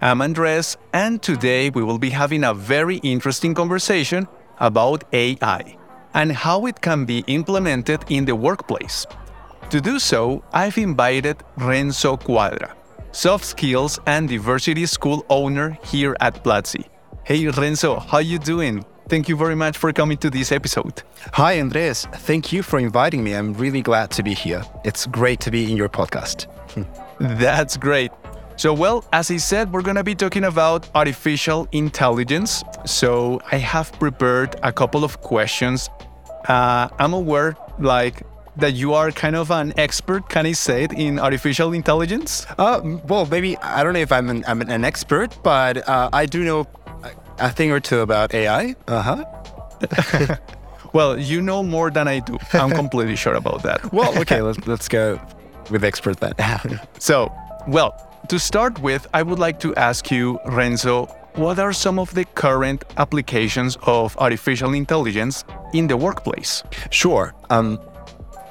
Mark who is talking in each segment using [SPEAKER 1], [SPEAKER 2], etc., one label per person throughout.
[SPEAKER 1] I'm Andres, and today we will be having a very interesting conversation about AI and how it can be implemented in the workplace. To do so, I've invited Renzo Cuadra, soft skills and diversity school owner here at Platzi. Hey Renzo, how you doing? Thank you very much for coming to this episode.
[SPEAKER 2] Hi Andres, thank you for inviting me. I'm really glad to be here. It's great to be in your podcast.
[SPEAKER 1] That's great. So, well, as I said, we're going to be talking about artificial intelligence. So, I have prepared a couple of questions. Uh, I'm aware, like, that you are kind of an expert, can I say it, in artificial intelligence?
[SPEAKER 2] Uh, well, maybe, I don't know if I'm an, I'm an expert, but uh, I do know a thing or two about AI. Uh
[SPEAKER 1] huh. well, you know more than I do. I'm completely sure about that.
[SPEAKER 2] well, okay, let's, let's go with expert then.
[SPEAKER 1] so, well, to start with, I would like to ask you, Renzo, what are some of the current applications of artificial intelligence in the workplace?
[SPEAKER 2] Sure. Um,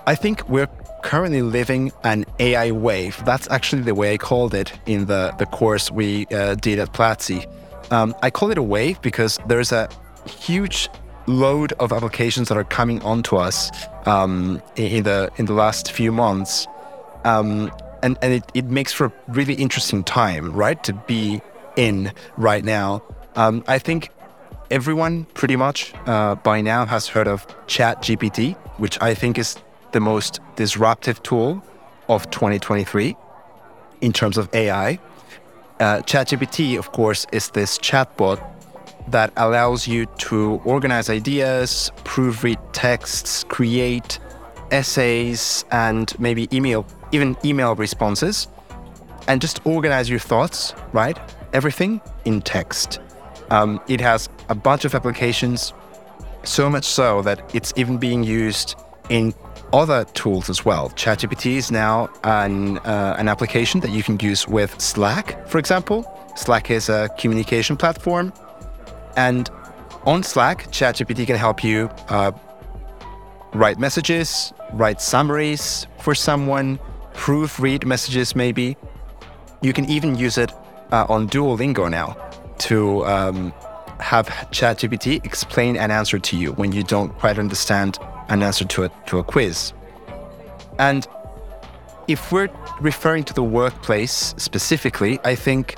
[SPEAKER 2] I think we're currently living an AI wave. That's actually the way I called it in the, the course we uh, did at Platzi. Um, I call it a wave because there's a huge load of applications that are coming onto us um, in the in the last few months. Um, and, and it, it makes for a really interesting time, right, to be in right now. Um, I think everyone pretty much uh, by now has heard of ChatGPT, which I think is the most disruptive tool of 2023 in terms of AI. Uh, ChatGPT, of course, is this chatbot that allows you to organize ideas, proofread texts, create essays, and maybe email even email responses, and just organize your thoughts, right? Everything in text. Um, it has a bunch of applications, so much so that it's even being used in other tools as well. ChatGPT is now an, uh, an application that you can use with Slack, for example. Slack is a communication platform. And on Slack, ChatGPT can help you uh, write messages, write summaries for someone, proofread messages, maybe. You can even use it uh, on Duolingo now to um, have ChatGPT explain an answer to you when you don't quite understand an answer to a, to a quiz. And if we're referring to the workplace specifically, I think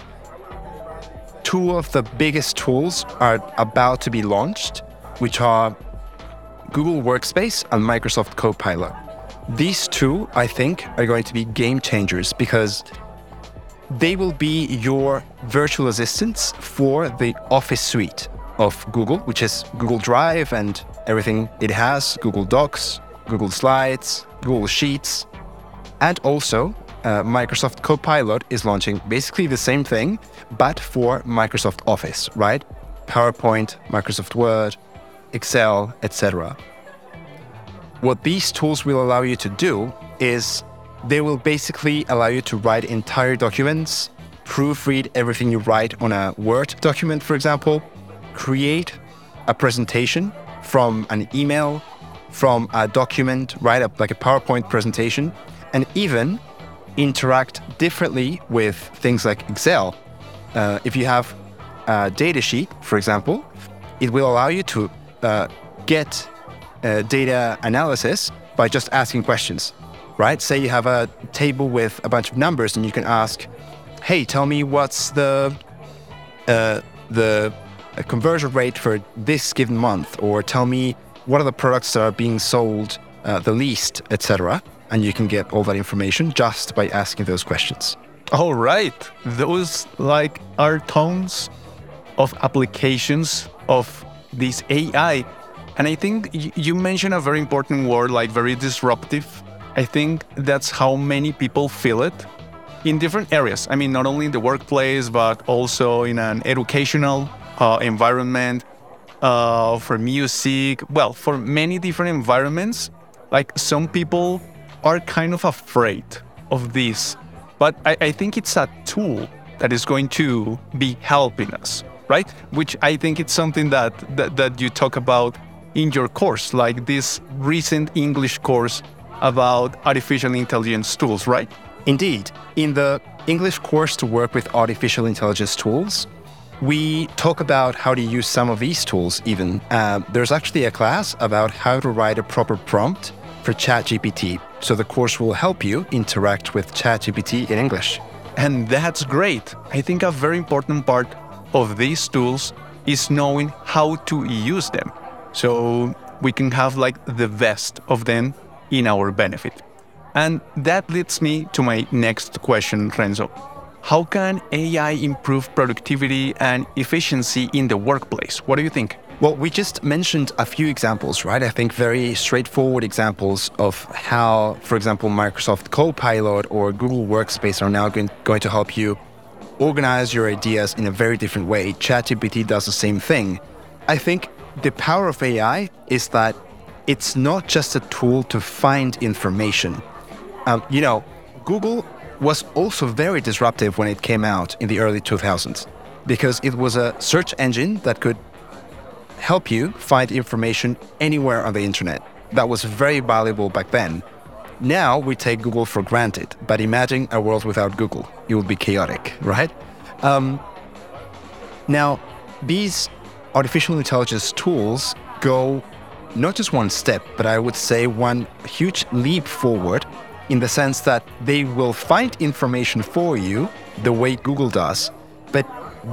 [SPEAKER 2] two of the biggest tools are about to be launched, which are Google Workspace and Microsoft Copilot. These two, I think, are going to be game changers because they will be your virtual assistants for the Office suite of Google, which is Google Drive and everything it has Google Docs, Google Slides, Google Sheets. And also, uh, Microsoft Copilot is launching basically the same thing, but for Microsoft Office, right? PowerPoint, Microsoft Word, Excel, etc. What these tools will allow you to do is they will basically allow you to write entire documents, proofread everything you write on a Word document, for example, create a presentation from an email, from a document, write up like a PowerPoint presentation, and even interact differently with things like Excel. Uh, if you have a data sheet, for example, it will allow you to uh, get uh, data analysis by just asking questions, right? Say you have a table with a bunch of numbers, and you can ask, "Hey, tell me what's the uh, the conversion rate for this given month," or "Tell me what are the products that are being sold uh, the least, etc." And you can get all that information just by asking those questions.
[SPEAKER 1] All right, those like are tons of applications of this AI and I think you mentioned a very important word, like very disruptive. I think that's how many people feel it in different areas. I mean, not only in the workplace, but also in an educational uh, environment, uh, for music, well, for many different environments. Like some people are kind of afraid of this, but I, I think it's a tool that is going to be helping us, right? Which I think it's something that, that, that you talk about in your course, like this recent English course about artificial intelligence tools, right?
[SPEAKER 2] Indeed. In the English course to work with artificial intelligence tools, we talk about how to use some of these tools even. Uh, there's actually a class about how to write a proper prompt for ChatGPT. So the course will help you interact with ChatGPT in English.
[SPEAKER 1] And that's great. I think a very important part of these tools is knowing how to use them. So we can have like the best of them in our benefit. And that leads me to my next question, Renzo. How can AI improve productivity and efficiency in the workplace? What do you think?
[SPEAKER 2] Well, we just mentioned a few examples, right? I think very straightforward examples of how, for example, Microsoft Copilot or Google Workspace are now going, going to help you organize your ideas in a very different way. ChatGPT does the same thing. I think the power of AI is that it's not just a tool to find information. Um, you know, Google was also very disruptive when it came out in the early 2000s because it was a search engine that could help you find information anywhere on the internet. That was very valuable back then. Now we take Google for granted, but imagine a world without Google. It would be chaotic, right? Um, now, these artificial intelligence tools go not just one step, but I would say one huge leap forward in the sense that they will find information for you the way Google does, but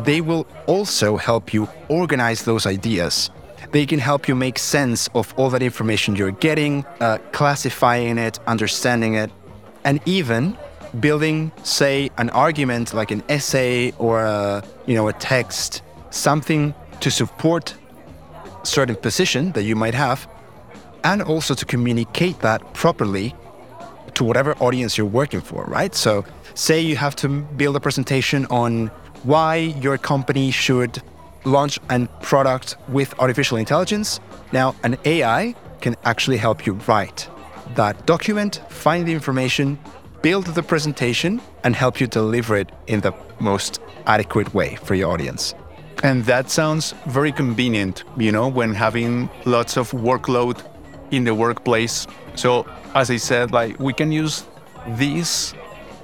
[SPEAKER 2] they will also help you organize those ideas. They can help you make sense of all that information you're getting, uh, classifying it, understanding it, and even building, say, an argument like an essay or a, you know a text, something to support certain position that you might have, and also to communicate that properly to whatever audience you're working for, right? So, say you have to build a presentation on why your company should launch a product with artificial intelligence. Now, an AI can actually help you write that document, find the information, build the presentation, and help you deliver it in the most adequate way for your audience.
[SPEAKER 1] And that sounds very convenient, you know, when having lots of workload in the workplace. So, as I said, like we can use this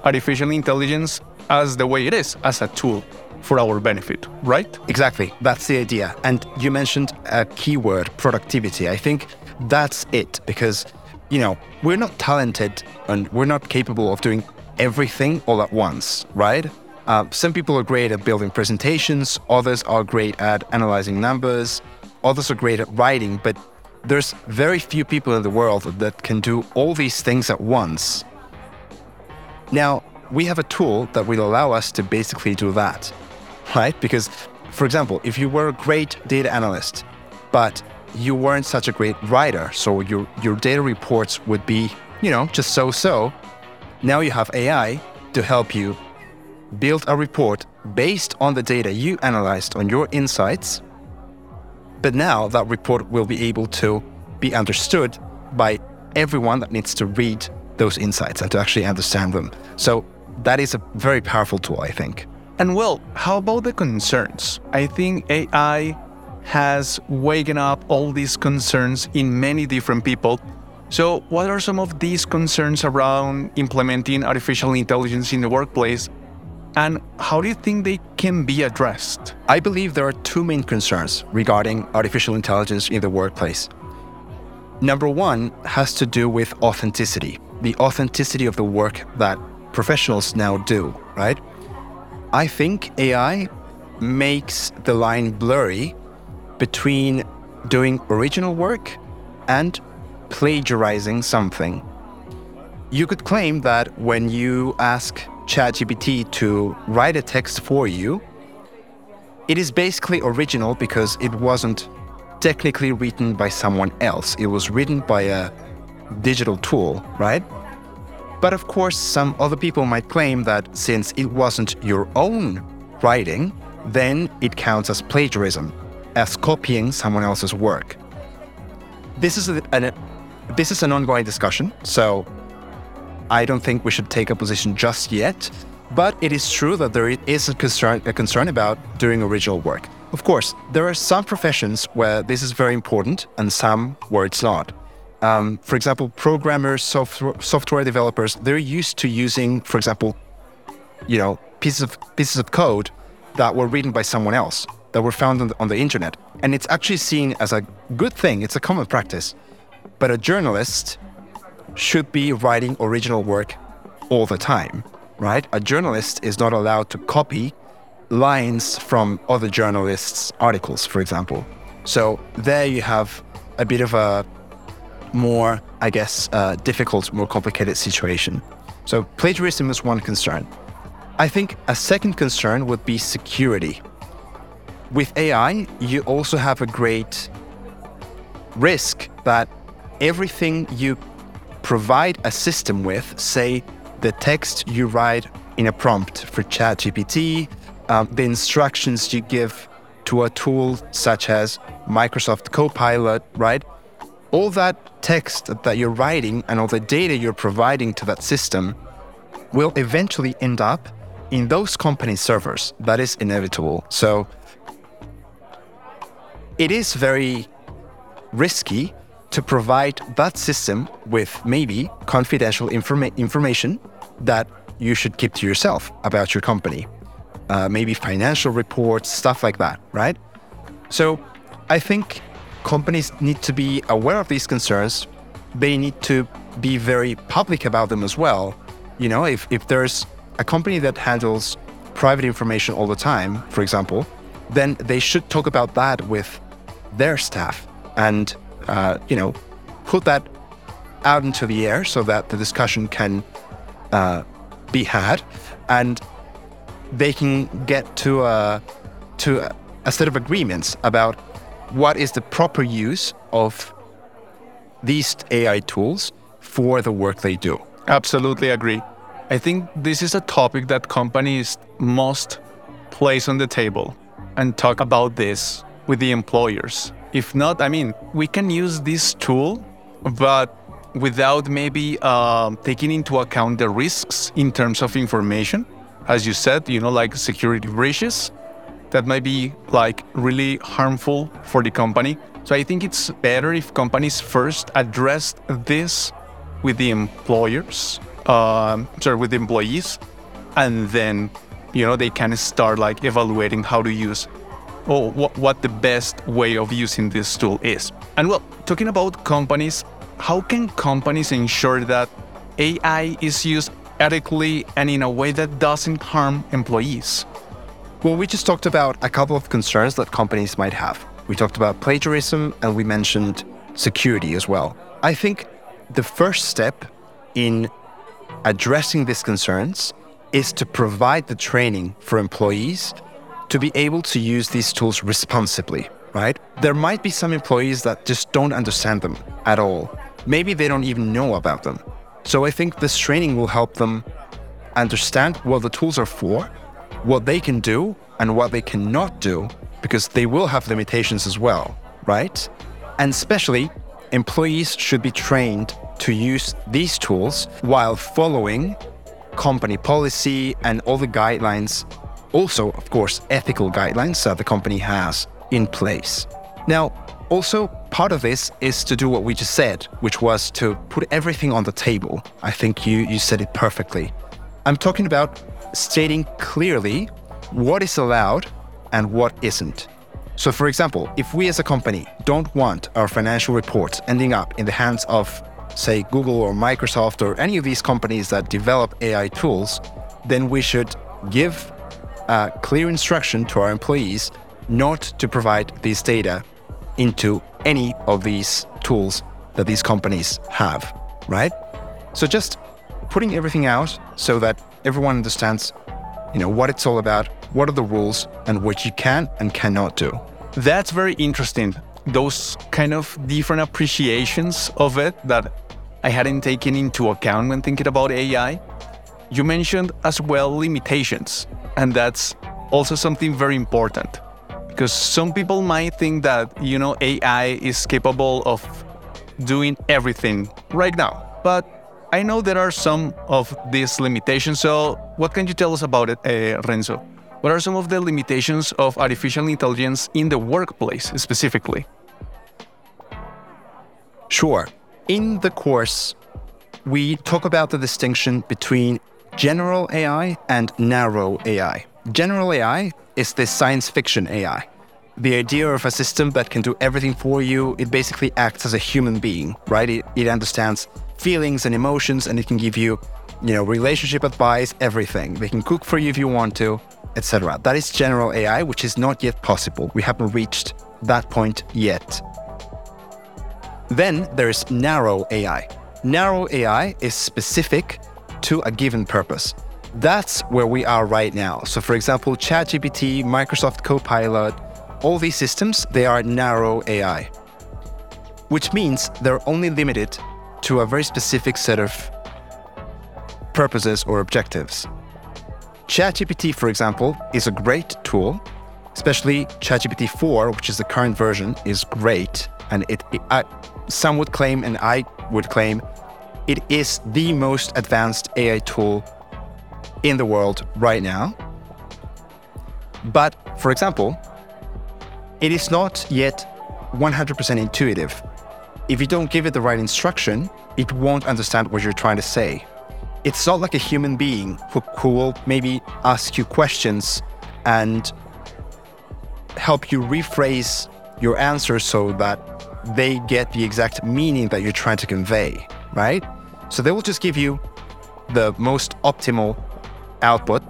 [SPEAKER 1] artificial intelligence as the way it is, as a tool for our benefit, right?
[SPEAKER 2] Exactly. That's the idea. And you mentioned a keyword, productivity. I think that's it because, you know, we're not talented and we're not capable of doing everything all at once, right? Uh, some people are great at building presentations, others are great at analyzing numbers, others are great at writing, but there's very few people in the world that can do all these things at once. Now, we have a tool that will allow us to basically do that, right? Because, for example, if you were a great data analyst, but you weren't such a great writer, so your, your data reports would be, you know, just so so, now you have AI to help you build a report based on the data you analyzed on your insights. But now that report will be able to be understood by everyone that needs to read those insights and to actually understand them. So that is a very powerful tool, I think.
[SPEAKER 1] And well, how about the concerns? I think AI has waken up all these concerns in many different people. So, what are some of these concerns around implementing artificial intelligence in the workplace and how do you think they can be addressed?
[SPEAKER 2] I believe there are two main concerns regarding artificial intelligence in the workplace. Number one has to do with authenticity, the authenticity of the work that professionals now do, right? I think AI makes the line blurry between doing original work and plagiarizing something. You could claim that when you ask ChatGPT to write a text for you, it is basically original because it wasn't technically written by someone else. It was written by a digital tool, right? But of course, some other people might claim that since it wasn't your own writing, then it counts as plagiarism. as copying someone else's work. This is an, this is an ongoing discussion, so I don't think we should take a position just yet. But it is true that there is a concern, a concern about doing original work. Of course, there are some professions where this is very important and some where it's not. Um, for example, programmers, software, software developers, they're used to using, for example, you know, pieces of pieces of code that were written by someone else that were found on the, on the internet, and it's actually seen as a good thing. It's a common practice. But a journalist should be writing original work all the time right? A journalist is not allowed to copy lines from other journalists' articles, for example. So there you have a bit of a more, I guess, uh, difficult, more complicated situation. So plagiarism is one concern. I think a second concern would be security. With AI, you also have a great risk that everything you provide a system with, say the text you write in a prompt for ChatGPT, um, the instructions you give to a tool such as Microsoft Copilot, right? All that text that you're writing and all the data you're providing to that system will eventually end up in those company servers. That is inevitable. So it is very risky to provide that system with maybe confidential informa- information that you should keep to yourself about your company. Uh, maybe financial reports, stuff like that, right? So I think companies need to be aware of these concerns. They need to be very public about them as well. You know, if, if there's a company that handles private information all the time, for example, then they should talk about that with their staff and uh, you know, put that out into the air so that the discussion can uh, be had, and they can get to a to a, a set of agreements about what is the proper use of these AI tools for the work they do.
[SPEAKER 1] Absolutely agree. I think this is a topic that companies must place on the table and talk about this with the employers if not, I mean, we can use this tool, but without maybe uh, taking into account the risks in terms of information. As you said, you know, like security breaches that might be like really harmful for the company. So I think it's better if companies first address this with the employers, uh, sorry, with the employees, and then you know they can start like evaluating how to use or what, what the best way of using this tool is. And well, talking about companies, how can companies ensure that AI is used ethically and in a way that doesn't harm employees?
[SPEAKER 2] Well, we just talked about a couple of concerns that companies might have. We talked about plagiarism and we mentioned security as well. I think the first step in addressing these concerns is to provide the training for employees to be able to use these tools responsibly, right? There might be some employees that just don't understand them at all. Maybe they don't even know about them. So I think this training will help them understand what the tools are for, what they can do, and what they cannot do, because they will have limitations as well, right? And especially, employees should be trained to use these tools while following company policy and all the guidelines also, of course, ethical guidelines that the company has in place. Now, also, part of this is to do what we just said, which was to put everything on the table. I think you, you said it perfectly. I'm talking about stating clearly what is allowed and what isn't. So, for example, if we as a company don't want our financial reports ending up in the hands of, say, Google or Microsoft or any of these companies that develop AI tools, then we should give a clear instruction to our employees not to provide this data into any of these tools that these companies have, right? So just putting everything out so that everyone understands, you know, what it's all about, what are the rules, and what you can and cannot do.
[SPEAKER 1] That's very interesting. Those kind of different appreciations of it that I hadn't taken into account when thinking about AI. You mentioned as well limitations, and that's also something very important. Because some people might think that, you know, AI is capable of doing everything right now. But I know there are some of these limitations. So, what can you tell us about it, uh, Renzo? What are some of the limitations of artificial intelligence in the workplace specifically?
[SPEAKER 2] Sure. In the course, we talk about the distinction between general AI and narrow AI. General AI is the science fiction AI. The idea of a system that can do everything for you, it basically acts as a human being, right? It, it understands feelings and emotions and it can give you, you know, relationship advice, everything. They can cook for you if you want to, etc. That is general AI, which is not yet possible. We haven't reached that point yet. Then there is narrow AI. Narrow AI is specific to a given purpose. That's where we are right now. So, for example, ChatGPT, Microsoft Copilot, all these systems, they are narrow AI, which means they're only limited to a very specific set of purposes or objectives. ChatGPT, for example, is a great tool, especially ChatGPT 4, which is the current version, is great. And it, it I, some would claim, and I would claim, it is the most advanced AI tool in the world right now. But, for example, it is not yet 100% intuitive. If you don't give it the right instruction, it won't understand what you're trying to say. It's not like a human being who, will maybe ask you questions and help you rephrase your answer so that they get the exact meaning that you're trying to convey, right? So they will just give you the most optimal output,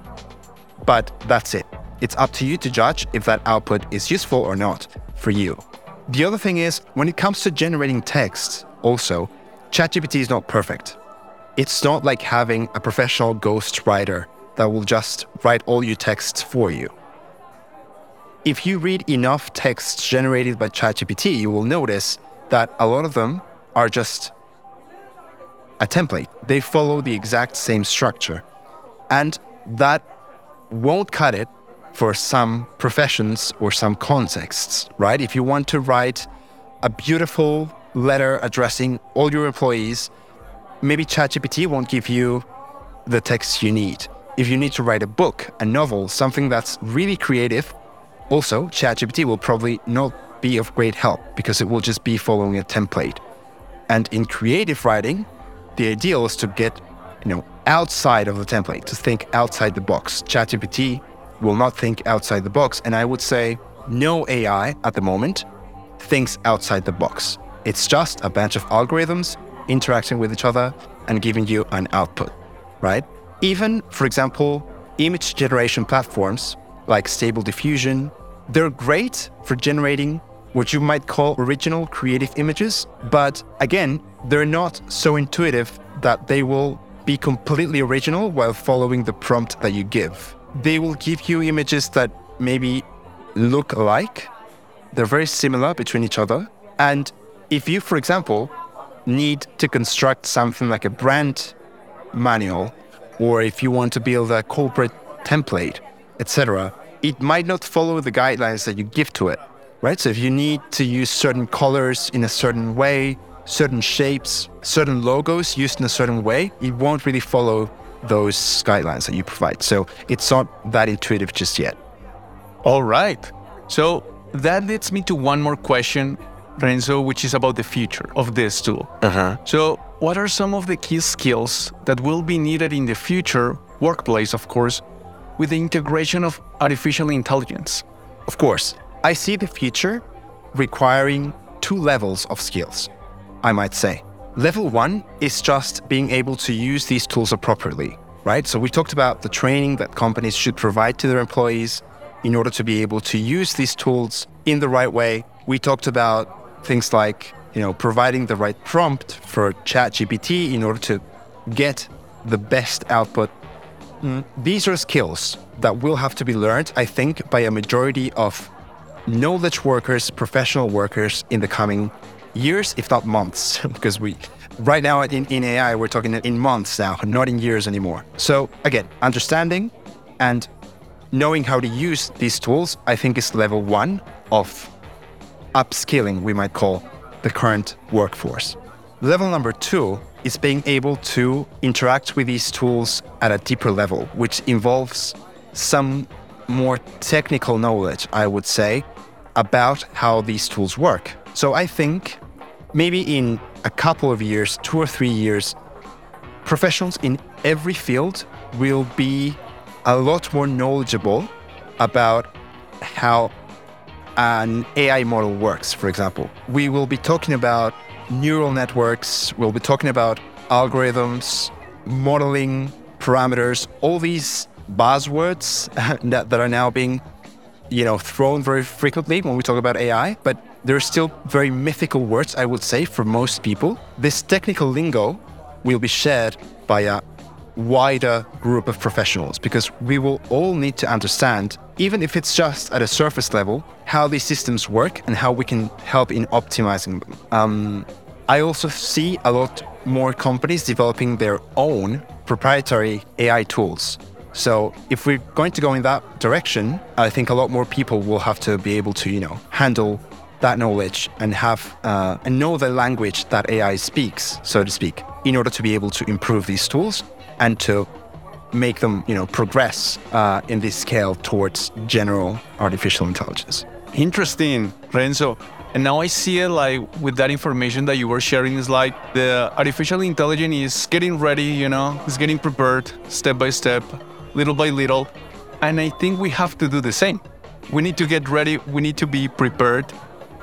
[SPEAKER 2] but that's it. It's up to you to judge if that output is useful or not for you. The other thing is, when it comes to generating text, also, ChatGPT is not perfect. It's not like having a professional ghost writer that will just write all your texts for you. If you read enough texts generated by ChatGPT, you will notice that a lot of them are just a template. They follow the exact same structure. And that won't cut it for some professions or some contexts, right? If you want to write a beautiful letter addressing all your employees, maybe ChatGPT won't give you the text you need. If you need to write a book, a novel, something that's really creative, also ChatGPT will probably not be of great help because it will just be following a template. And in creative writing, the ideal is to get, you know, outside of the template, to think outside the box. ChatGPT will not think outside the box. And I would say no AI at the moment thinks outside the box. It's just a bunch of algorithms interacting with each other and giving you an output, right? Even, for example, image generation platforms like Stable Diffusion, they're great for generating what you might call original creative images, but again, they're not so intuitive that they will be completely original while following the prompt that you give. They will give you images that maybe look alike, they're very similar between each other. And if you, for example, need to construct something like a brand manual, or if you want to build a corporate template, etc., it might not follow the guidelines that you give to it, right? So if you need to use certain colors in a certain way, certain shapes, certain logos used in a certain way, it won't really follow those guidelines that you provide. So it's not that intuitive just yet.
[SPEAKER 1] All right. So that leads me to one more question, Renzo, which is about the future of this tool.
[SPEAKER 2] Uh-huh.
[SPEAKER 1] So, what are some of the key skills that will be needed in the future workplace, of course, with the integration of artificial intelligence?
[SPEAKER 2] Of course, I see the future requiring two levels of skills, I might say. Level one is just being able to use these tools appropriately, right? So we talked about the training that companies should provide to their employees in order to be able to use these tools in the right way. We talked about things like, you know, providing the right prompt for ChatGPT in order to get the best output. Mm, these are skills that will have to be learned, I think, by a majority of knowledge workers, professional workers in the coming years, if not months, because we right now in, in AI we're talking in months now, not in years anymore. So again, understanding and knowing how to use these tools, I think, is level one of upskilling, we might call the current workforce. Level number two is being able to interact with these tools at a deeper level, which involves some more technical knowledge, I would say, about how these tools work. So I think maybe in a couple of years, two or three years, professionals in every field will be a lot more knowledgeable about how an AI model works, for example. We will be talking about neural networks, we'll be talking about algorithms, modeling, parameters, all these buzzwords that, that are now being you know thrown very frequently when we talk about AI, but they're still very mythical words, I would say, for most people. This technical lingo will be shared by a wider group of professionals because we will all need to understand, even if it's just at a surface level, how these systems work and how we can help in optimizing them. Um, I also see a lot more companies developing their own proprietary AI tools. So if we're going to go in that direction, I think a lot more people will have to be able to, you know, handle that knowledge and have uh, and know the language that AI speaks, so to speak, in order to be able to improve these tools and to make them, you know, progress uh, in this scale towards general artificial intelligence.
[SPEAKER 1] Interesting, Renzo. And now I see it like with that information that you were sharing is like the artificial intelligence is getting ready, you know, it's getting prepared step by step, little by little. And I think we have to do the same. We need to get ready, we need to be prepared,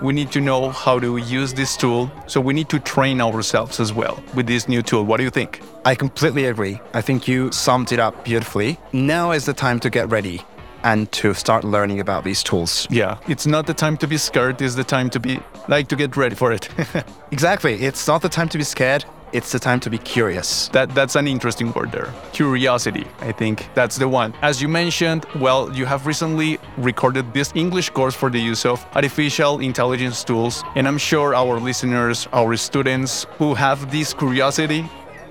[SPEAKER 1] we need to know how to use this tool. So we need to train ourselves as well with this new tool. What do you think?
[SPEAKER 2] I completely agree. I think you summed it up beautifully. Now is the time to get ready and to start learning about these tools.
[SPEAKER 1] Yeah, it's not the time to be scared, it's the time to be like to get ready for it.
[SPEAKER 2] exactly. It's not the time to be scared. It's the time to be curious.
[SPEAKER 1] That that's an interesting word there. Curiosity. I think that's the one. As you mentioned, well, you have recently recorded this English course for the use of artificial intelligence tools, and I'm sure our listeners, our students who have this curiosity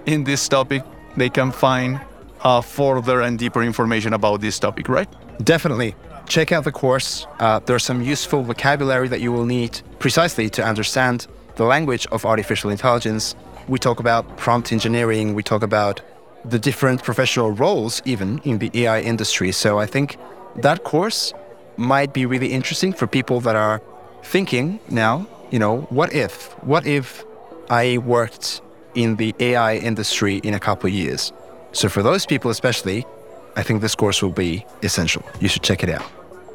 [SPEAKER 1] in this topic, they can find uh, further and deeper information about this topic, right?
[SPEAKER 2] Definitely. Check out the course. Uh, there's some useful vocabulary that you will need precisely to understand the language of artificial intelligence. We talk about prompt engineering, we talk about the different professional roles, even in the AI industry. So I think that course might be really interesting for people that are thinking now, you know, what if? What if I worked in the AI industry in a couple of years? So for those people, especially, I think this course will be essential. You should check it out.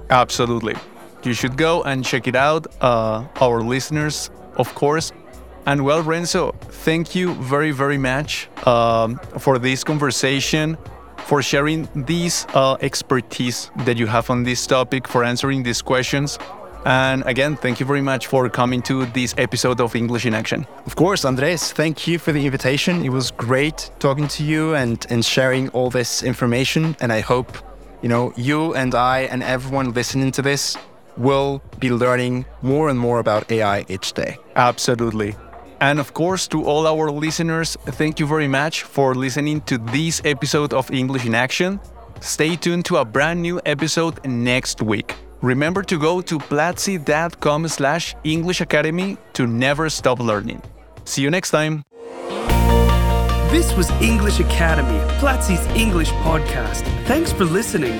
[SPEAKER 1] Absolutely. You should go and check it out. Uh, our listeners, of course. And well, Renzo, thank you very, very much um, for this conversation, for sharing this uh, expertise that you have on this topic, for answering these questions. And again, thank you very much for coming to this episode of English in Action.
[SPEAKER 2] Of course, Andres, thank you for the invitation. It was great talking to you and, and sharing all this information. And I hope, you know, you and I and everyone listening to this will be learning more and more about AI each day.
[SPEAKER 1] Absolutely. And of course, to all our listeners, thank you very much for listening to this episode of English in Action. Stay tuned to a brand new episode next week. Remember to go to platzi.com slash English Academy to never stop learning. See you next time.
[SPEAKER 3] This was English Academy, Platzi's English podcast. Thanks for listening.